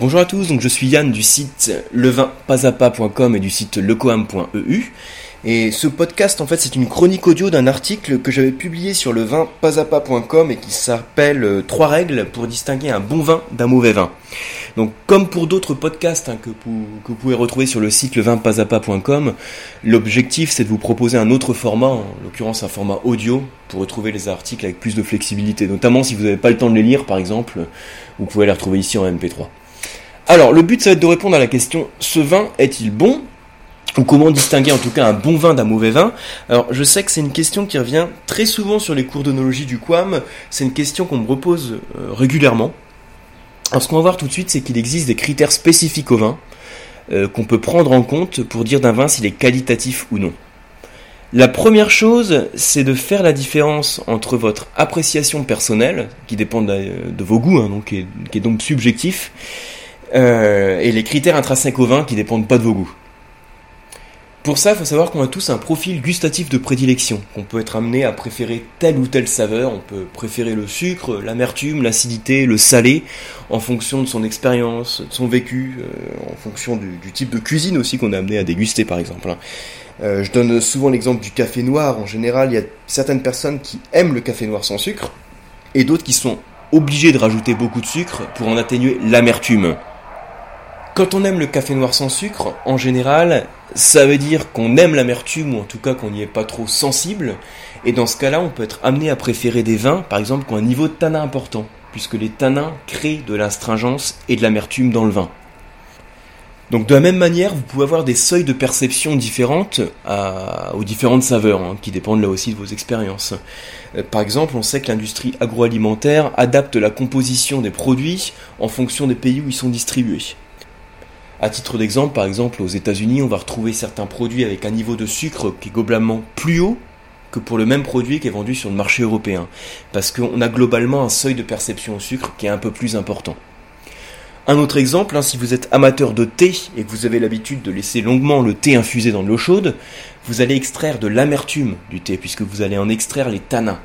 Bonjour à tous, donc je suis Yann du site levinpasapa.com et du site lecoam.eu. Et ce podcast, en fait, c'est une chronique audio d'un article que j'avais publié sur levinpasapa.com et qui s'appelle euh, Trois règles pour distinguer un bon vin d'un mauvais vin. Donc, comme pour d'autres podcasts hein, que, vous pouvez retrouver sur le site levinpasapa.com, l'objectif c'est de vous proposer un autre format, en l'occurrence un format audio, pour retrouver les articles avec plus de flexibilité. Notamment si vous n'avez pas le temps de les lire, par exemple, vous pouvez les retrouver ici en MP3. Alors, le but, ça va être de répondre à la question ce vin est-il bon? Ou comment distinguer en tout cas un bon vin d'un mauvais vin? Alors je sais que c'est une question qui revient très souvent sur les cours d'onologie du QAM, c'est une question qu'on me repose euh, régulièrement. Alors ce qu'on va voir tout de suite c'est qu'il existe des critères spécifiques au vin euh, qu'on peut prendre en compte pour dire d'un vin s'il est qualitatif ou non. La première chose c'est de faire la différence entre votre appréciation personnelle, qui dépend de, vos goûts, hein, donc, qui est donc subjectif, euh, et les critères intrinsèques au vin qui dépendent pas de vos goûts. Pour ça, il faut savoir qu'on a tous un profil gustatif de prédilection, qu'on peut être amené à préférer telle ou telle saveur, on peut préférer le sucre, l'amertume, l'acidité, le salé, en fonction de son expérience, de son vécu, euh, en fonction du, type de cuisine aussi qu'on est amené à déguster par exemple. Hein. Euh, je donne souvent l'exemple du café noir, en général il y a certaines personnes qui aiment le café noir sans sucre, et d'autres qui sont obligées de rajouter beaucoup de sucre pour en atténuer l'amertume. Quand on aime le café noir sans sucre, en général, ça veut dire qu'on aime l'amertume ou en tout cas qu'on n'y est pas trop sensible. Et dans ce cas-là, on peut être amené à préférer des vins, par exemple, qui ont un niveau de tanin important, puisque les tanins créent de l'astringence et de l'amertume dans le vin. Donc de la même manière, vous pouvez avoir des seuils de perception différentes aux différentes saveurs, hein, qui dépendent là aussi de vos expériences. Euh, par exemple, on sait que l'industrie agroalimentaire adapte la composition des produits en fonction des pays où ils sont distribués. À titre d'exemple, par exemple, aux États-Unis, on va retrouver certains produits avec un niveau de sucre qui est globalement plus haut que pour le même produit qui est vendu sur le marché européen. Parce qu'on a globalement un seuil de perception au sucre qui est un peu plus important. Un autre exemple, hein, si vous êtes amateur de thé et que vous avez l'habitude de laisser longuement le thé infusé dans de l'eau chaude, vous allez extraire de l'amertume du thé puisque vous allez en extraire les tanins.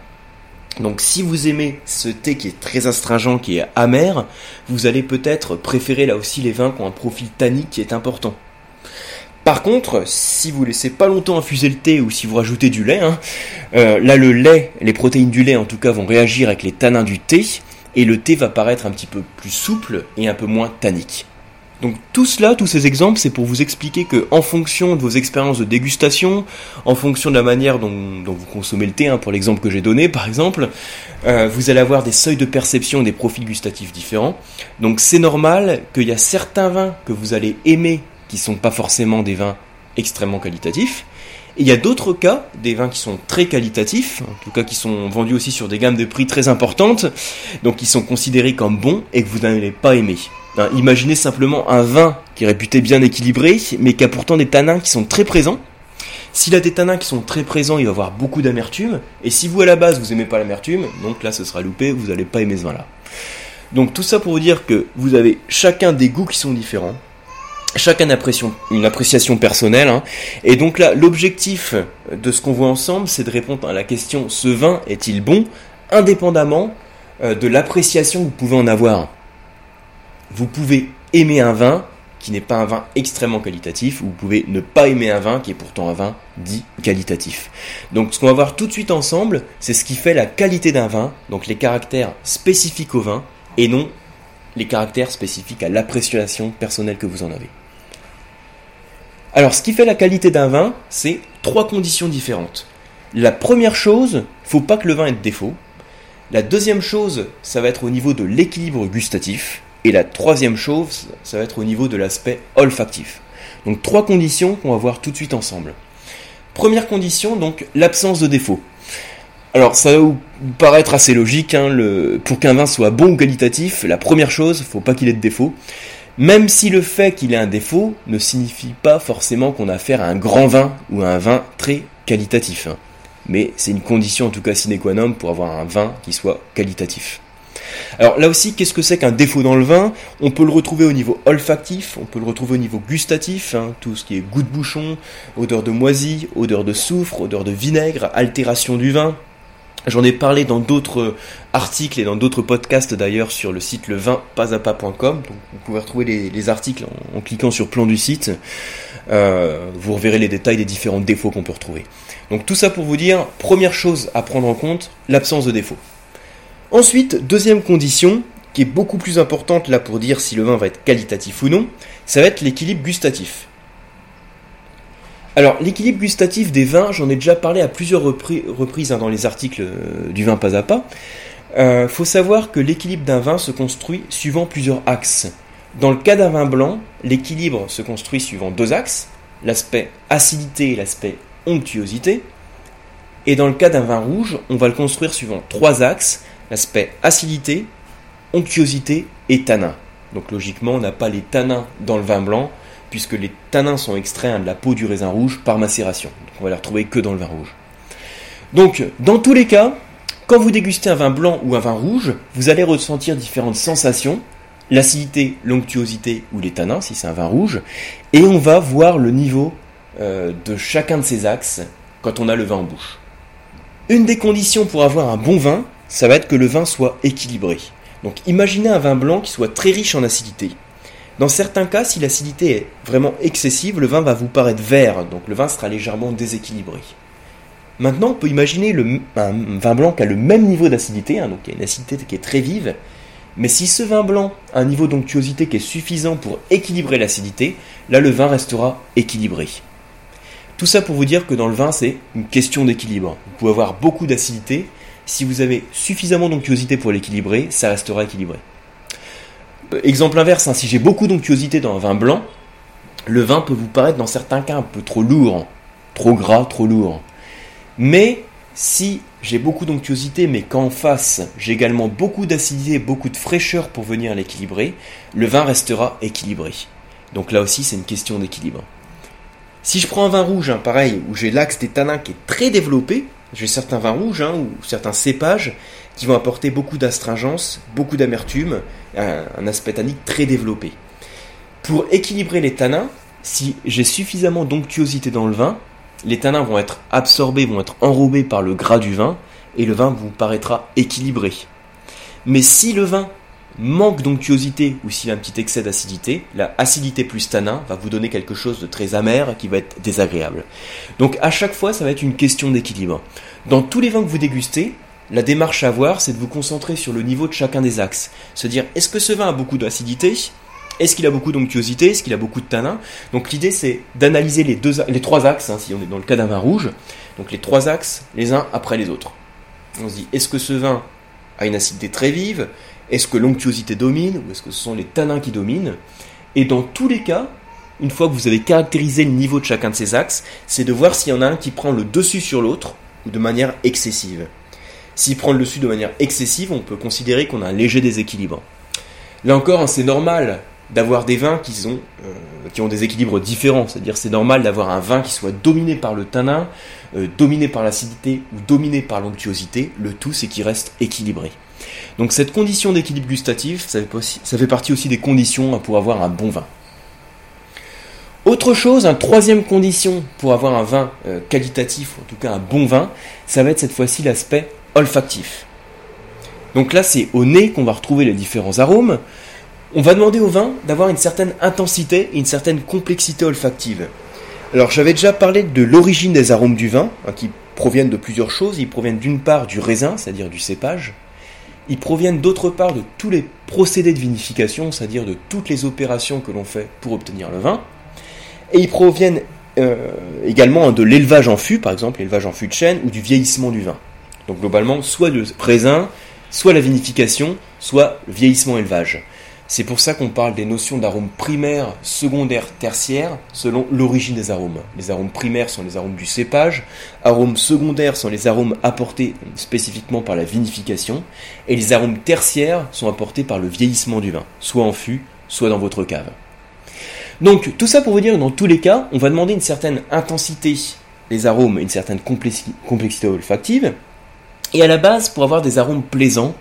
Donc si vous aimez ce thé qui est très astringent, qui est amer, vous allez peut-être préférer là aussi les vins qui ont un profil tannique qui est important. Par contre, si vous laissez pas longtemps infuser le thé ou si vous rajoutez du lait, hein, euh, là le lait, les protéines du lait en tout cas vont réagir avec les tanins du thé et le thé va paraître un petit peu plus souple et un peu moins tannique. Donc tout cela, tous ces exemples, c'est pour vous expliquer que en fonction de vos expériences de dégustation, en fonction de la manière dont, vous consommez le thé, hein, pour l'exemple que j'ai donné par exemple, euh, vous allez avoir des seuils de perception et des profils gustatifs différents. Donc c'est normal qu'il y a certains vins que vous allez aimer qui sont pas forcément des vins extrêmement qualitatifs. Et il y a d'autres cas, des vins qui sont très qualitatifs, en tout cas qui sont vendus aussi sur des gammes de prix très importantes, donc qui sont considérés comme bons et que vous n'allez pas aimer. Hein, imaginez simplement un vin qui est réputé bien équilibré, mais qui a pourtant des tanins qui sont très présents. S'il a des tanins qui sont très présents, il va avoir beaucoup d'amertume. Et si vous à la base vous aimez pas l'amertume, donc là ce sera loupé, vous n'allez pas aimer ce vin-là. Donc tout ça pour vous dire que vous avez chacun des goûts qui sont différents, chacun une appréciation personnelle. Hein. Et donc là, l'objectif de ce qu'on voit ensemble, c'est de répondre à la question ce vin est-il bon, indépendamment euh, de l'appréciation que vous pouvez en avoir vous pouvez aimer un vin qui n'est pas un vin extrêmement qualitatif, ou vous pouvez ne pas aimer un vin qui est pourtant un vin dit qualitatif. Donc ce qu'on va voir tout de suite ensemble, c'est ce qui fait la qualité d'un vin, donc les caractères spécifiques au vin, et non les caractères spécifiques à l'appréciation personnelle que vous en avez. Alors ce qui fait la qualité d'un vin, c'est trois conditions différentes. La première chose, faut pas que le vin ait de défaut. La deuxième chose, ça va être au niveau de l'équilibre gustatif. Et la troisième chose, ça va être au niveau de l'aspect olfactif. Donc trois conditions qu'on va voir tout de suite ensemble. Première condition, donc l'absence de défaut. Alors ça va vous paraître assez logique, hein, pour qu'un vin soit bon ou qualitatif, la première chose, faut pas qu'il ait de défaut. Même si le fait qu'il ait un défaut ne signifie pas forcément qu'on a affaire à un grand vin ou à un vin très qualitatif. Hein. Mais c'est une condition en tout cas sine qua non pour avoir un vin qui soit qualitatif. Alors là aussi, qu'est-ce que c'est qu'un défaut dans le vin? On peut le retrouver au niveau olfactif, on peut le retrouver au niveau gustatif, hein, tout ce qui est goût de bouchon, odeur de moisi, odeur de soufre, odeur de vinaigre, altération du vin. J'en ai parlé dans d'autres articles et dans d'autres podcasts d'ailleurs sur le site levinpasapa.com. Vous pouvez retrouver les, articles en, cliquant sur plan du site. Euh, vous reverrez les détails des différents défauts qu'on peut retrouver. Donc tout ça pour vous dire, première chose à prendre en compte, l'absence de défaut. Ensuite, deuxième condition, qui est beaucoup plus importante là pour dire si le vin va être qualitatif ou non, ça va être l'équilibre gustatif. Alors, l'équilibre gustatif des vins, j'en ai déjà parlé à plusieurs reprises hein, dans les articles euh, du vin pas à pas. Il euh, faut savoir que l'équilibre d'un vin se construit suivant plusieurs axes. Dans le cas d'un vin blanc, l'équilibre se construit suivant deux axes, l'aspect acidité et l'aspect onctuosité. Et dans le cas d'un vin rouge, on va le construire suivant trois axes, l'aspect acidité, onctuosité et tanin. Donc logiquement, on n'a pas les tanins dans le vin blanc, puisque les tanins sont extraits hein, de la peau du raisin rouge par macération. Donc on va les retrouver que dans le vin rouge. Donc, dans tous les cas, quand vous dégustez un vin blanc ou un vin rouge, vous allez ressentir différentes sensations, l'acidité, l'onctuosité ou les tanins, si c'est un vin rouge, et on va voir le niveau euh, de chacun de ces axes quand on a le vin en bouche. Une des conditions pour avoir un bon vin, ça va être que le vin soit équilibré. Donc imaginez un vin blanc qui soit très riche en acidité. Dans certains cas, si l'acidité est vraiment excessive, le vin va vous paraître vert, donc le vin sera légèrement déséquilibré. Maintenant, on peut imaginer un vin blanc qui a le même niveau d'acidité, hein, donc il y a une acidité qui est très vive, mais si ce vin blanc a un niveau d'onctuosité qui est suffisant pour équilibrer l'acidité, là le vin restera équilibré. Tout ça pour vous dire que dans le vin, c'est une question d'équilibre. Vous pouvez avoir beaucoup d'acidité, si vous avez suffisamment d'onctuosité pour l'équilibrer, ça restera équilibré. Exemple inverse, hein, si j'ai beaucoup d'onctuosité dans un vin blanc, le vin peut vous paraître dans certains cas un peu trop lourd, trop gras, trop lourd. Mais si j'ai beaucoup d'onctuosité, mais qu'en face j'ai également beaucoup d'acidité, beaucoup de fraîcheur pour venir l'équilibrer, le vin restera équilibré. Donc là aussi, c'est une question d'équilibre. Si je prends un vin rouge, hein, pareil, où j'ai l'axe des tanins qui est très développé, j'ai certains vins rouges hein, ou certains cépages qui vont apporter beaucoup d'astringence, beaucoup d'amertume, un, aspect tannique très développé. Pour équilibrer les tanins, si j'ai suffisamment d'onctuosité dans le vin, les tanins vont être absorbés, vont être enrobés par le gras du vin, et le vin vous paraîtra équilibré. Mais si le vin manque d'onctuosité ou s'il a un petit excès d'acidité, la acidité plus tanin va vous donner quelque chose de très amer qui va être désagréable. Donc à chaque fois, ça va être une question d'équilibre. Dans tous les vins que vous dégustez, la démarche à avoir, c'est de vous concentrer sur le niveau de chacun des axes. Se dire, est-ce que ce vin a beaucoup d'acidité? Est-ce qu'il a beaucoup d'onctuosité? Est-ce qu'il a beaucoup de tanin Donc l'idée, c'est d'analyser les, trois axes, hein, si on est dans le cas d'un vin rouge. Donc les trois axes, les uns après les autres. On se dit, est-ce que ce vin a une acidité très vive? Est-ce que l'onctuosité domine ou est-ce que ce sont les tanins qui dominent? Et dans tous les cas, une fois que vous avez caractérisé le niveau de chacun de ces axes, c'est de voir s'il y en a un qui prend le dessus sur l'autre ou de manière excessive. S'il prend le dessus de manière excessive, on peut considérer qu'on a un léger déséquilibre. Là encore, hein, c'est normal d'avoir des vins qui, ont, euh, qui ont des équilibres différents. C'est-à-dire c'est normal d'avoir un vin qui soit dominé par le tanin, euh, dominé par l'acidité ou dominé par l'onctuosité. Le tout, c'est qu'il reste équilibré. Donc cette condition d'équilibre gustatif, ça fait, partie aussi des conditions pour avoir un bon vin. Autre chose, une troisième condition pour avoir un vin euh, qualitatif, en tout cas un bon vin, ça va être cette fois-ci l'aspect olfactif. Donc là, c'est au nez qu'on va retrouver les différents arômes. On va demander au vin d'avoir une certaine intensité une certaine complexité olfactive. Alors j'avais déjà parlé de l'origine des arômes du vin, hein, qui proviennent de plusieurs choses. Ils proviennent d'une part du raisin, c'est-à-dire du cépage, ils proviennent d'autre part de tous les procédés de vinification, c'est-à-dire de toutes les opérations que l'on fait pour obtenir le vin. Et ils proviennent euh, également de l'élevage en fût, par exemple l'élevage en fût de chêne, ou du vieillissement du vin. Donc globalement, soit le raisin, soit la vinification, soit le vieillissement-élevage. C'est pour ça qu'on parle des notions d'arômes primaires, secondaires, tertiaires, selon l'origine des arômes. Les arômes primaires sont les arômes du cépage, arômes secondaires sont les arômes apportés spécifiquement par la vinification, et les arômes tertiaires sont apportés par le vieillissement du vin, soit en fût, soit dans votre cave. Donc tout ça pour vous dire que dans tous les cas, on va demander une certaine intensité des arômes, une certaine complexité olfactive, et à la base, pour avoir des arômes plaisants,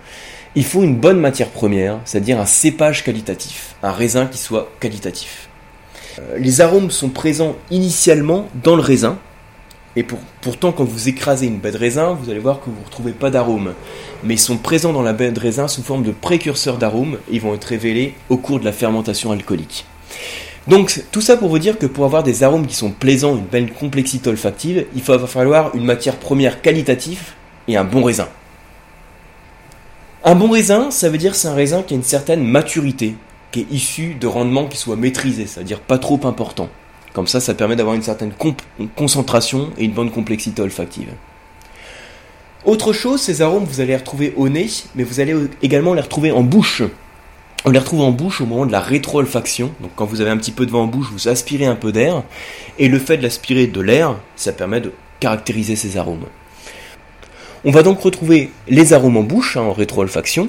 il faut une bonne matière première, c'est-à-dire un cépage qualitatif, un raisin qui soit qualitatif. Euh, les arômes sont présents initialement dans le raisin, Et pourtant, quand vous écrasez une baie de raisin, vous allez voir que vous ne retrouvez pas d'arômes. Mais ils sont présents dans la baie de raisin sous forme de précurseurs d'arômes ils vont être révélés au cours de la fermentation alcoolique. Donc tout ça pour vous dire que pour avoir des arômes qui sont plaisants, une belle complexité olfactive, il va falloir une matière première qualitative et un bon raisin. Un bon raisin, ça veut dire c'est un raisin qui a une certaine maturité, qui est issu de rendements qui soient maîtrisés, c'est-à-dire pas trop importants. Comme ça, ça permet d'avoir une certaine concentration et une bonne complexité olfactive. Autre chose, ces arômes, vous allez les retrouver au nez, mais vous allez également les retrouver en bouche. On les retrouve en bouche au moment de la rétro-olfaction. Donc quand vous avez un petit peu de vent en bouche, vous aspirez un peu d'air. Et le fait de l'aspirer de l'air, ça permet de caractériser ces arômes. On va donc retrouver les arômes en bouche, hein, en rétro-olfaction.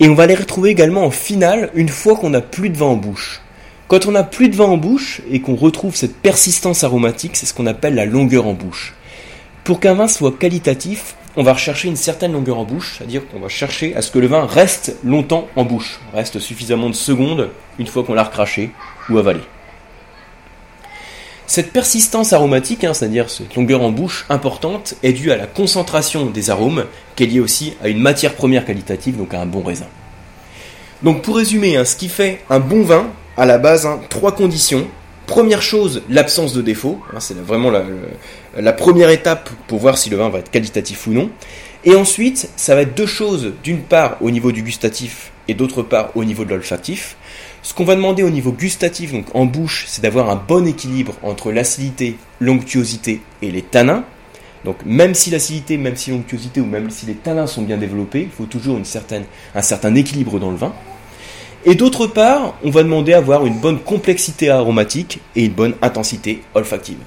Et on va les retrouver également en finale une fois qu'on n'a plus de vent en bouche. Quand on n'a plus de vent en bouche et qu'on retrouve cette persistance aromatique, c'est ce qu'on appelle la longueur en bouche. Pour qu'un vin soit qualitatif, on va rechercher une certaine longueur en bouche, c'est-à-dire qu'on va chercher à ce que le vin reste longtemps en bouche, reste suffisamment de secondes une fois qu'on l'a recraché ou avalé. Cette persistance aromatique, hein, c'est-à-dire cette longueur en bouche importante, est due à la concentration des arômes, qui est liée aussi à une matière première qualitative, donc à un bon raisin. Donc pour résumer, hein, ce qui fait un bon vin, à la base, hein, trois conditions. Première chose, l'absence de défaut. C'est vraiment la, première étape pour voir si le vin va être qualitatif ou non. Et ensuite, ça va être deux choses. D'une part, au niveau du gustatif et d'autre part, au niveau de l'olfactif. Ce qu'on va demander au niveau gustatif, donc en bouche, c'est d'avoir un bon équilibre entre l'acidité, l'onctuosité et les tanins. Donc même si l'acidité, même si l'onctuosité ou même si les tanins sont bien développés, il faut toujours une certaine, un certain équilibre dans le vin. Et d'autre part, on va demander à avoir une bonne complexité aromatique et une bonne intensité olfactive.